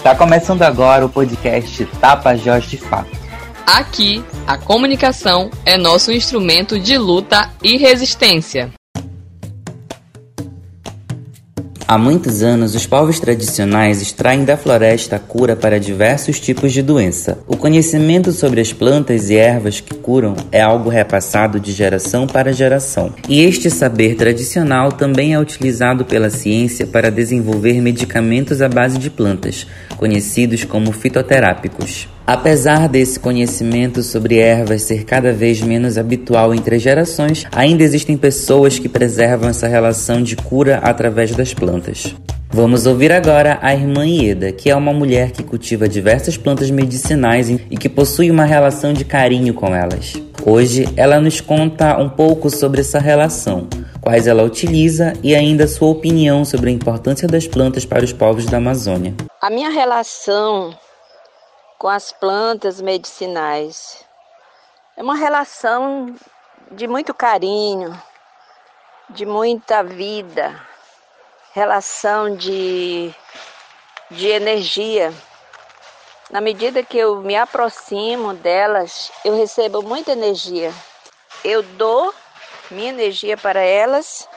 Está começando agora o podcast Tapajós de Fato. Aqui, a comunicação é nosso instrumento de luta e resistência. Há muitos anos, os povos tradicionais extraem da floresta a cura para diversos tipos de doença. O conhecimento sobre as plantas e ervas que curam é algo repassado de geração para geração. E este saber tradicional também é utilizado pela ciência para desenvolver medicamentos à base de plantas, conhecidos como fitoterápicos. Apesar desse conhecimento sobre ervas ser cada vez menos habitual entre as gerações, ainda existem pessoas que preservam essa relação de cura através das plantas. Vamos ouvir agora a irmã Ieda, que é uma mulher que cultiva diversas plantas medicinais e que possui uma relação de carinho com elas. Hoje ela nos conta um pouco sobre essa relação, quais ela utiliza e ainda sua opinião sobre a importância das plantas para os povos da Amazônia. A minha relação com as plantas medicinais. É uma relação de muito carinho, de muita vida, relação de, de energia. Na medida que eu me aproximo delas, eu recebo muita energia. Eu dou minha energia para elas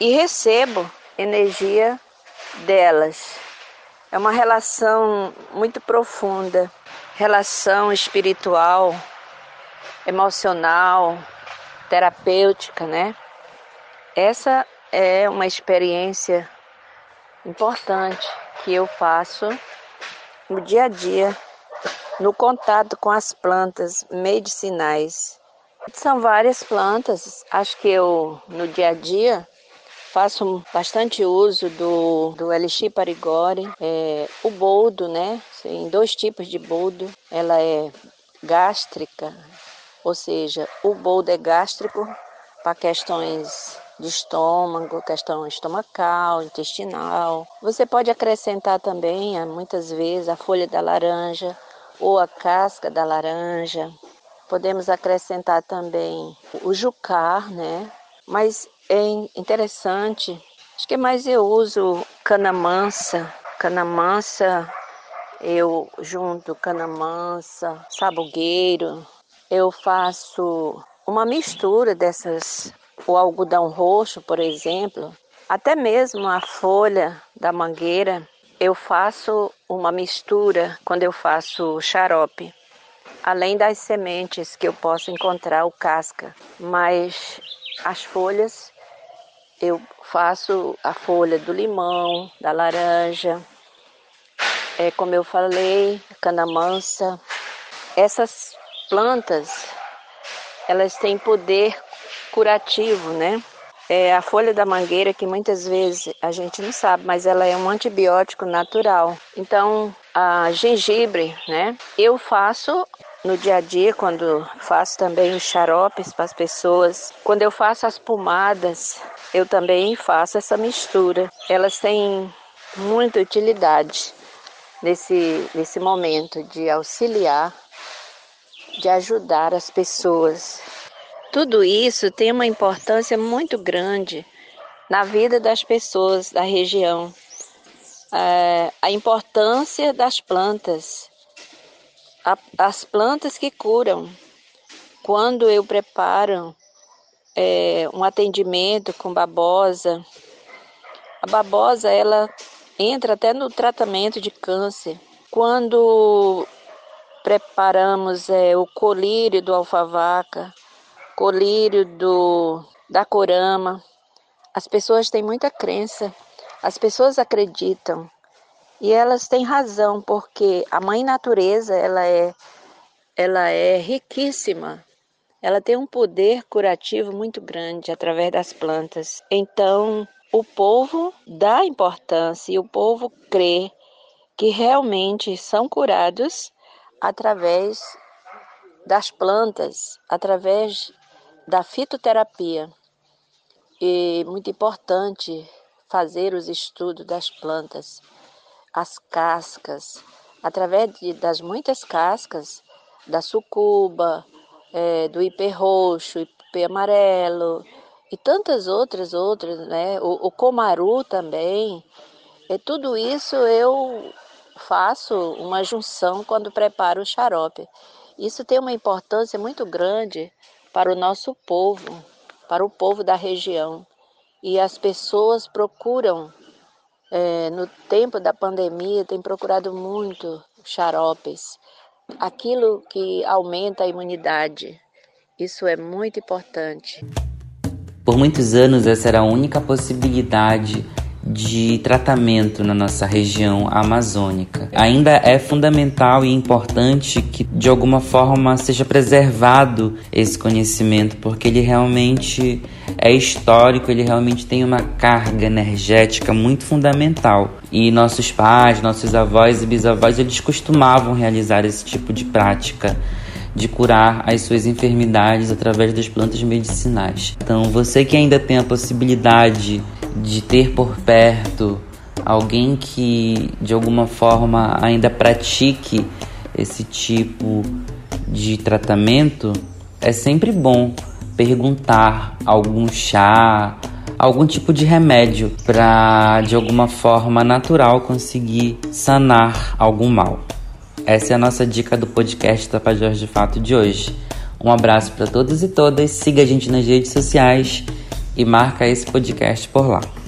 e recebo energia delas. É uma relação muito profunda, relação espiritual, emocional, terapêutica, né? Essa é uma experiência importante que eu faço no dia a dia, no contato com as plantas medicinais. São várias plantas, acho que eu no dia a dia faço bastante uso do, do Elixir Parigore, é, o boldo, né? Tem dois tipos de boldo. Ela é gástrica, ou seja, o boldo é gástrico para questões de estômago, questão estomacal, intestinal. Você pode acrescentar também, muitas vezes, a folha da laranja ou a casca da laranja. Podemos acrescentar também o jucar, né? Mas é interessante. Acho que mais eu uso cana mansa. Cana mansa, eu junto cana mansa, sabugueiro. Eu faço uma mistura dessas, o algodão roxo, por exemplo, até mesmo a folha da mangueira. Eu faço uma mistura quando eu faço xarope além das sementes que eu posso encontrar o casca, mas as folhas eu faço a folha do limão, da laranja, é, como eu falei, cana mansa. Essas plantas, elas têm poder curativo, né? É a folha da mangueira que muitas vezes a gente não sabe, mas ela é um antibiótico natural. Então, a gengibre, né? Eu faço no dia a dia, quando faço também os xaropes para as pessoas, quando eu faço as pomadas, eu também faço essa mistura. Elas têm muita utilidade nesse, nesse momento de auxiliar, de ajudar as pessoas. Tudo isso tem uma importância muito grande na vida das pessoas da região. É, a importância das plantas a, as plantas que curam. Quando eu preparo é, um atendimento com babosa, a babosa ela entra até no tratamento de câncer. Quando preparamos é, o colírio do alfavaca, colírio do da corama, as pessoas têm muita crença, as pessoas acreditam e elas têm razão, porque a mãe natureza, ela é ela é riquíssima. Ela tem um poder curativo muito grande através das plantas. Então, o povo dá importância e o povo crê que realmente são curados através das plantas, através da fitoterapia. E muito importante fazer os estudos das plantas as cascas, através de, das muitas cascas, da sucuba, é, do ipê roxo, ipê amarelo e tantas outras outras, né? O, o comaru também. É tudo isso eu faço uma junção quando preparo o xarope. Isso tem uma importância muito grande para o nosso povo, para o povo da região. E as pessoas procuram, é, no tempo da pandemia, tem procurado muito xaropes, aquilo que aumenta a imunidade. Isso é muito importante. Por muitos anos, essa era a única possibilidade de tratamento na nossa região amazônica. Ainda é fundamental e importante que de alguma forma seja preservado esse conhecimento, porque ele realmente é histórico, ele realmente tem uma carga energética muito fundamental. E nossos pais, nossos avós e bisavós, eles costumavam realizar esse tipo de prática de curar as suas enfermidades através das plantas medicinais. Então, você que ainda tem a possibilidade de ter por perto alguém que de alguma forma ainda pratique esse tipo de tratamento, é sempre bom perguntar algum chá, algum tipo de remédio para de alguma forma natural conseguir sanar algum mal. Essa é a nossa dica do podcast Tapajós de Fato de hoje. Um abraço para todos e todas, siga a gente nas redes sociais e marca esse podcast por lá.